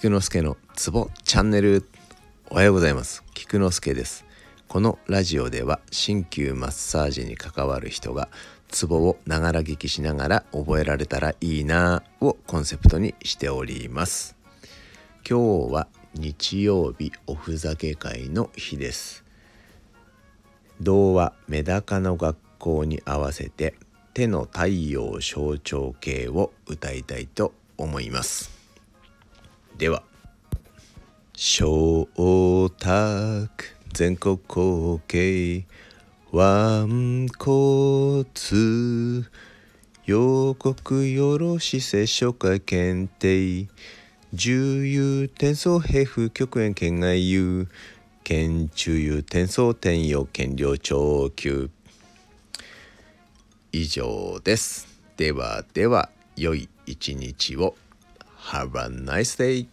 菊之助のツボチャンネルおはようございます。菊之助です。このラジオでは鍼灸マッサージに関わる人がツボをながら聞きしながら覚えられたらいいなをコンセプトにしております。今日は日曜日おふざけ会の日です。童話メダカの学校に合わせて手の太陽象徴系を歌いたいと思います。では。小卓全国後継ワンコツ予告よろし接触会検定。重油転送平風極限県外遊県中油転送転用権量長級。以上です。ではでは良い一日を。Have a nice day